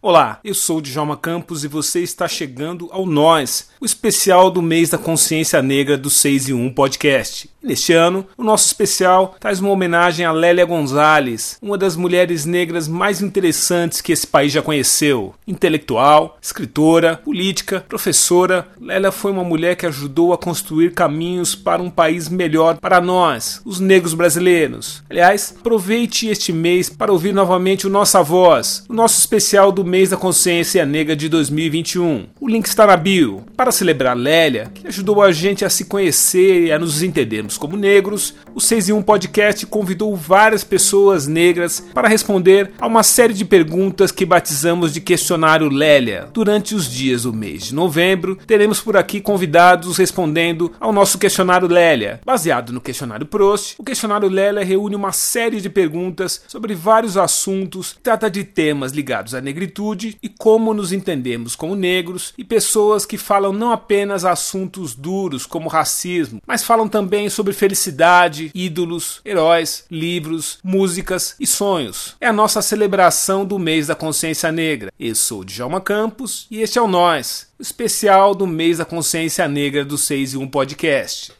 Olá, eu sou Djalma Campos e você está chegando ao Nós, o especial do mês da consciência negra do 6 e 1 podcast. Neste ano, o nosso especial traz uma homenagem a Lélia Gonzalez, uma das mulheres negras mais interessantes que esse país já conheceu. Intelectual, escritora, política, professora, Lélia foi uma mulher que ajudou a construir caminhos para um país melhor para nós, os negros brasileiros. Aliás, aproveite este mês para ouvir novamente o Nossa Voz, o nosso especial do mês da consciência negra de 2021. O link está na bio. Para celebrar Lélia, que ajudou a gente a se conhecer e a nos entendermos como negros, o 6 em 1 Podcast convidou várias pessoas negras para responder a uma série de perguntas que batizamos de questionário Lélia. Durante os dias do mês de novembro, teremos por aqui convidados respondendo ao nosso questionário Lélia. Baseado no questionário Prost, o questionário Lélia reúne uma série de perguntas sobre vários assuntos, trata de temas ligados à negritude e como nos entendemos como negros e pessoas que falam não apenas assuntos duros como racismo, mas falam também sobre felicidade, ídolos, heróis, livros, músicas e sonhos. É a nossa celebração do mês da consciência negra. Eu sou Djalma Campos e este é o Nós, o especial do mês da consciência negra do 6 e 1 podcast.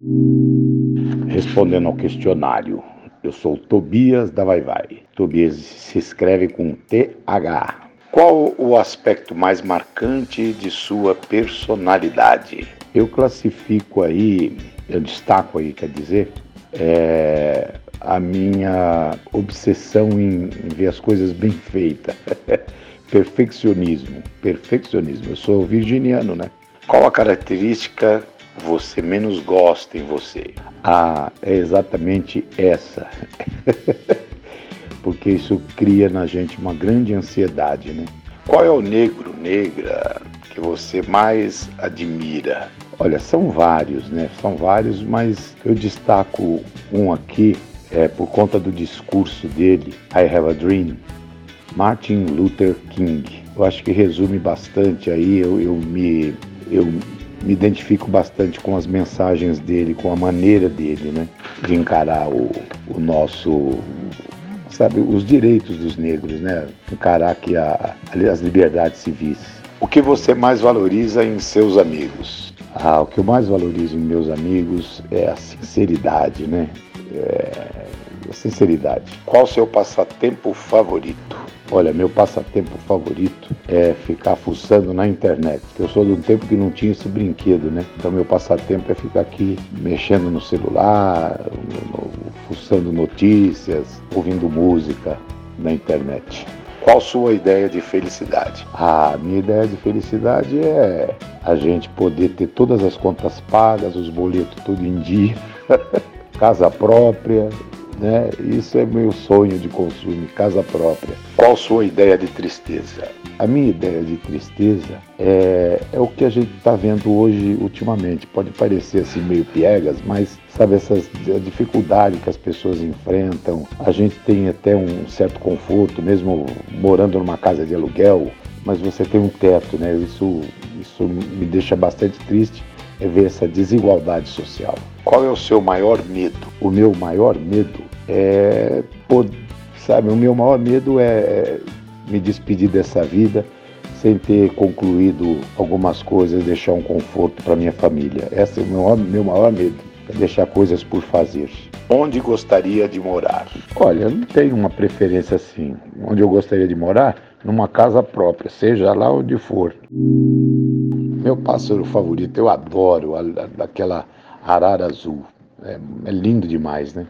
Respondendo ao questionário, eu sou Tobias da Vai Vai. Tobias se escreve com TH. Qual o aspecto mais marcante de sua personalidade? Eu classifico aí eu destaco aí, quer dizer, é a minha obsessão em, em ver as coisas bem feitas. perfeccionismo, perfeccionismo. Eu sou virginiano, né? Qual a característica você menos gosta em você? Ah, é exatamente essa. Porque isso cria na gente uma grande ansiedade, né? Qual é o negro, negra que você mais admira? Olha, são vários, né? São vários, mas eu destaco um aqui é, por conta do discurso dele, I Have a Dream, Martin Luther King. Eu acho que resume bastante aí, eu, eu me, eu me identifico bastante com as mensagens dele, com a maneira dele, né? De encarar o, o nosso sabe, os direitos dos negros, né? Encarar aqui a, as liberdades civis. O que você mais valoriza em seus amigos? Ah, o que eu mais valorizo em meus amigos é a sinceridade, né? É sinceridade. Qual o seu passatempo favorito? Olha, meu passatempo favorito é ficar fuçando na internet. Eu sou de um tempo que não tinha esse brinquedo, né? Então meu passatempo é ficar aqui mexendo no celular, no, fuçando notícias, ouvindo música na internet. Qual sua ideia de felicidade? A minha ideia de felicidade é a gente poder ter todas as contas pagas, os boletos tudo em dia, casa própria, né? Isso é meu sonho de consumo, casa própria. Qual sua ideia de tristeza? A minha ideia de tristeza é, é o que a gente está vendo hoje ultimamente. Pode parecer assim meio piegas, mas sabe essas dificuldade que as pessoas enfrentam. A gente tem até um certo conforto, mesmo morando numa casa de aluguel, mas você tem um teto, né? Isso, isso me deixa bastante triste é ver essa desigualdade social. Qual é o seu maior medo? O meu maior medo é, sabe, o meu maior medo é me despedir dessa vida sem ter concluído algumas coisas, deixar um conforto para minha família. Esse é o meu, meu maior medo, é deixar coisas por fazer. Onde gostaria de morar? Olha, eu não tenho uma preferência assim. Onde eu gostaria de morar? Numa casa própria, seja lá onde for. Meu pássaro favorito, eu adoro aquela arara azul. É, é lindo demais, né?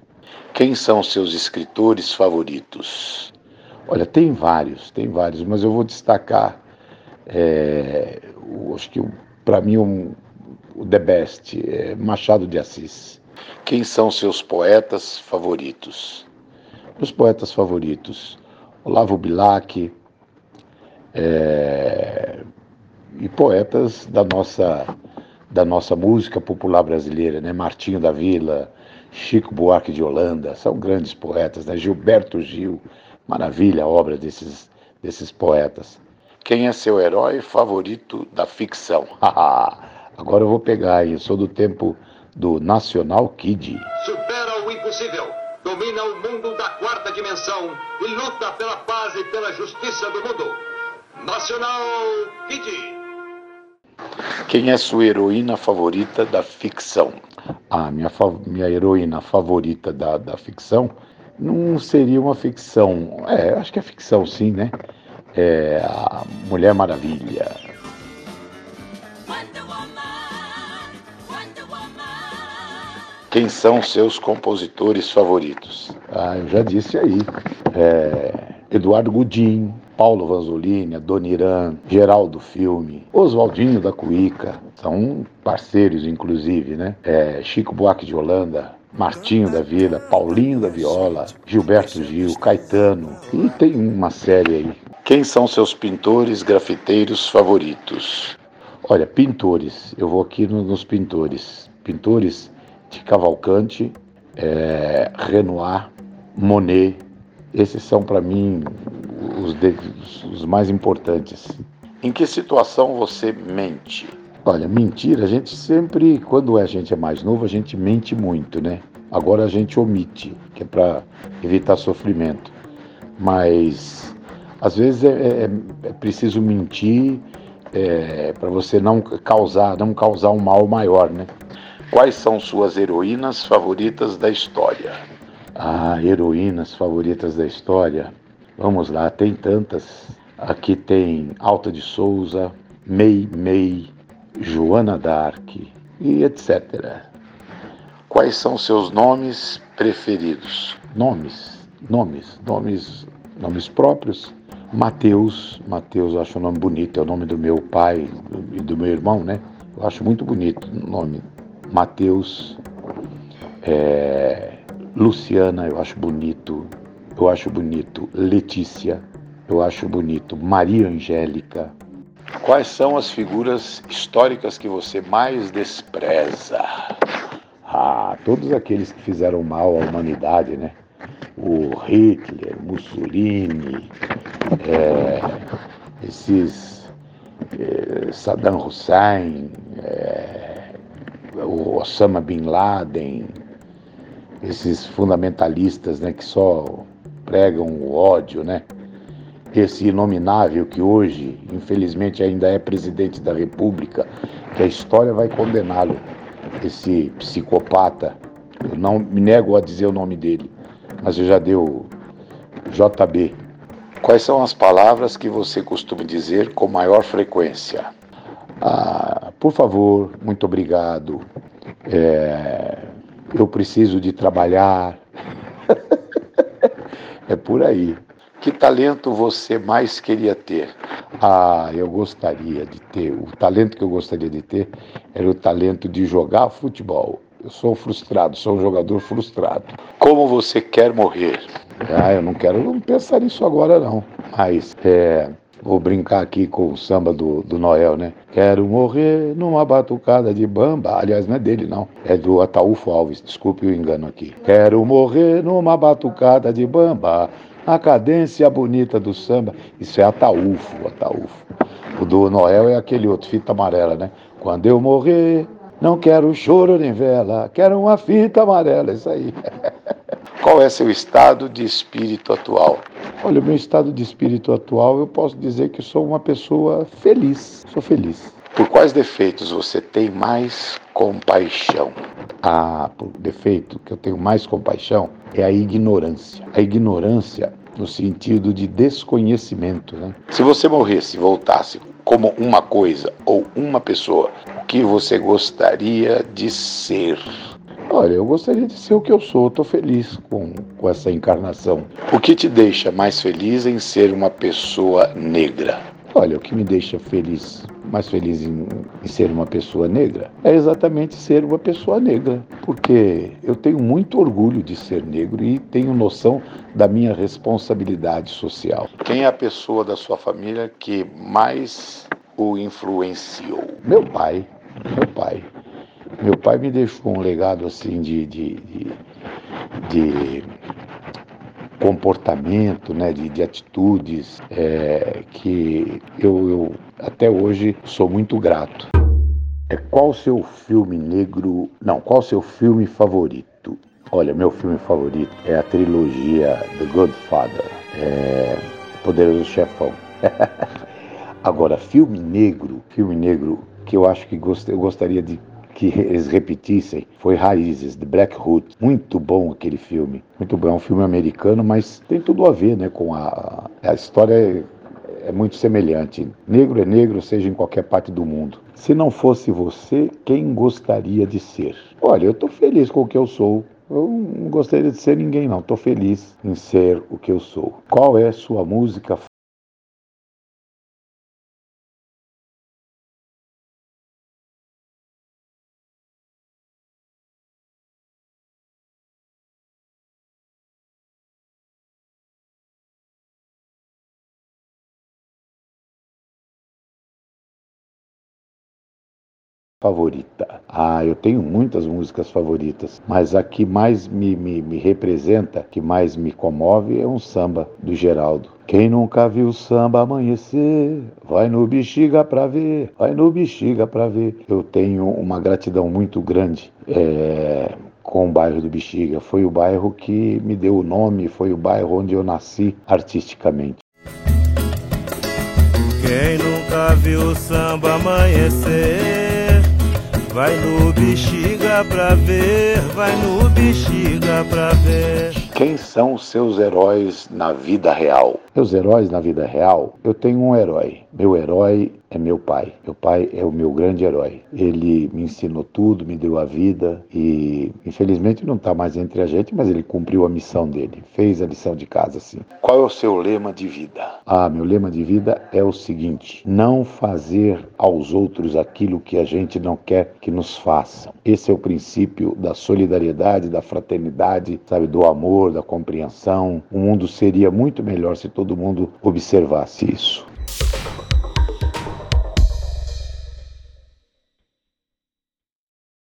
Quem são seus escritores favoritos? Olha, tem vários, tem vários, mas eu vou destacar, é, o, acho que para mim um, o The Best, é Machado de Assis. Quem são seus poetas favoritos? Meus poetas favoritos, Olavo Bilac, é, e poetas da nossa, da nossa música popular brasileira, né? Martinho da Vila, Chico Buarque de Holanda, são grandes poetas, né? Gilberto Gil, maravilha a obra desses, desses poetas. Quem é seu herói favorito da ficção? Agora eu vou pegar aí, sou do tempo do Nacional Kid. Supera o impossível, domina o mundo da quarta dimensão e luta pela paz e pela justiça do mundo. Nacional Kid. Quem é sua heroína favorita da ficção? Ah, minha, minha heroína favorita da, da ficção não seria uma ficção. É, acho que é ficção sim, né? É a Mulher Maravilha. Quem são seus compositores favoritos? Ah, eu já disse aí. É, Eduardo Gudim, Paulo Vanzolini, Adoniran, Geraldo Filme, Oswaldinho da Cuíca, são parceiros, inclusive, né? É, Chico Buarque de Holanda, Martinho da Vila, Paulinho da Viola, Gilberto Gil, Caetano, e tem uma série aí. Quem são seus pintores, grafiteiros favoritos? Olha, pintores, eu vou aqui nos pintores. Pintores de Cavalcante, é, Renoir, Monet. Esses são para mim os, os mais importantes. Em que situação você mente? Olha, mentira, a gente sempre, quando a gente é mais novo, a gente mente muito, né? Agora a gente omite, que é para evitar sofrimento. Mas às vezes é, é, é preciso mentir é, para você não causar, não causar um mal maior, né? Quais são suas heroínas favoritas da história? Ah, heroínas favoritas da história. Vamos lá, tem tantas. Aqui tem Alta de Souza, Mei Mei, Joana Dark e etc. Quais são seus nomes preferidos? Nomes, nomes, nomes, nomes próprios. Mateus, Mateus eu acho um nome bonito, é o nome do meu pai e do meu irmão, né? Eu acho muito bonito o nome Mateus, é, Luciana, eu acho bonito, eu acho bonito, Letícia, eu acho bonito, Maria Angélica. Quais são as figuras históricas que você mais despreza? Ah, todos aqueles que fizeram mal à humanidade, né? O Hitler, Mussolini, é, esses é, Saddam Hussein, é, o Osama Bin Laden, esses fundamentalistas né, que só pregam o ódio, né? Esse inominável que hoje, infelizmente, ainda é presidente da República, que a história vai condená-lo, esse psicopata. Eu não me nego a dizer o nome dele, mas eu já deu JB. Quais são as palavras que você costuma dizer com maior frequência? Ah, por favor, muito obrigado. É, eu preciso de trabalhar. É por aí. Que talento você mais queria ter? Ah, eu gostaria de ter. O talento que eu gostaria de ter era o talento de jogar futebol. Eu sou frustrado, sou um jogador frustrado. Como você quer morrer? Ah, eu não quero não pensar nisso agora não. Mas é, Vou brincar aqui com o samba do, do Noel, né? Quero morrer numa batucada de bamba. Aliás, não é dele, não. É do Ataúfo Alves. Desculpe o engano aqui. Quero morrer numa batucada de bamba. A cadência bonita do samba. Isso é Ataúfo, Ataúfo. O do Noel é aquele outro, fita amarela, né? Quando eu morrer, não quero choro nem vela. Quero uma fita amarela. Isso aí. Qual é seu estado de espírito atual? Olha, o meu estado de espírito atual, eu posso dizer que sou uma pessoa feliz. Sou feliz. Por quais defeitos você tem mais compaixão? Ah, por defeito que eu tenho mais compaixão é a ignorância. A ignorância no sentido de desconhecimento. Né? Se você morresse e voltasse como uma coisa ou uma pessoa, o que você gostaria de ser? Olha, eu gostaria de ser o que eu sou, estou feliz com, com essa encarnação. O que te deixa mais feliz em ser uma pessoa negra? Olha, o que me deixa feliz, mais feliz em, em, ser uma pessoa negra, é exatamente ser uma pessoa negra, porque eu tenho muito orgulho de ser negro e tenho noção da minha responsabilidade social. Quem é a pessoa da sua família que mais o influenciou? Meu pai, meu pai. Meu pai me deixou um legado assim de, de, de, de comportamento, né, de, de atitudes é, que eu, eu até hoje sou muito grato. É qual seu filme negro? Não, qual seu filme favorito? Olha, meu filme favorito é a trilogia The Godfather, é Poderoso Chefão. Agora, filme negro, filme negro que eu acho que gost, eu gostaria de que eles repetissem foi Raízes, de Black Hood. Muito bom aquele filme. Muito bom. É um filme americano, mas tem tudo a ver né, com a. A história é muito semelhante. Negro é negro, seja em qualquer parte do mundo. Se não fosse você, quem gostaria de ser? Olha, eu estou feliz com o que eu sou. Eu não gostaria de ser ninguém, não. Estou feliz em ser o que eu sou. Qual é sua música favorita? Ah, eu tenho muitas músicas favoritas, mas a que mais me, me, me representa, que mais me comove é um samba do Geraldo. Quem nunca viu samba amanhecer, vai no bexiga pra ver, vai no bexiga pra ver. Eu tenho uma gratidão muito grande é, com o bairro do Bexiga. Foi o bairro que me deu o nome, foi o bairro onde eu nasci artisticamente. Quem nunca viu samba amanhecer? Vai no bexiga pra ver, vai no bexiga pra ver. Quem são os seus heróis na vida real? Meus heróis na vida real, eu tenho um herói. Meu herói é meu pai. Meu pai é o meu grande herói. Ele me ensinou tudo, me deu a vida e infelizmente não está mais entre a gente, mas ele cumpriu a missão dele, fez a lição de casa sim. Qual é o seu lema de vida? Ah, meu lema de vida é o seguinte: não fazer aos outros aquilo que a gente não quer que nos façam. Esse é o princípio da solidariedade, da fraternidade, sabe, do amor, da compreensão. O mundo seria muito melhor se todo mundo observasse isso.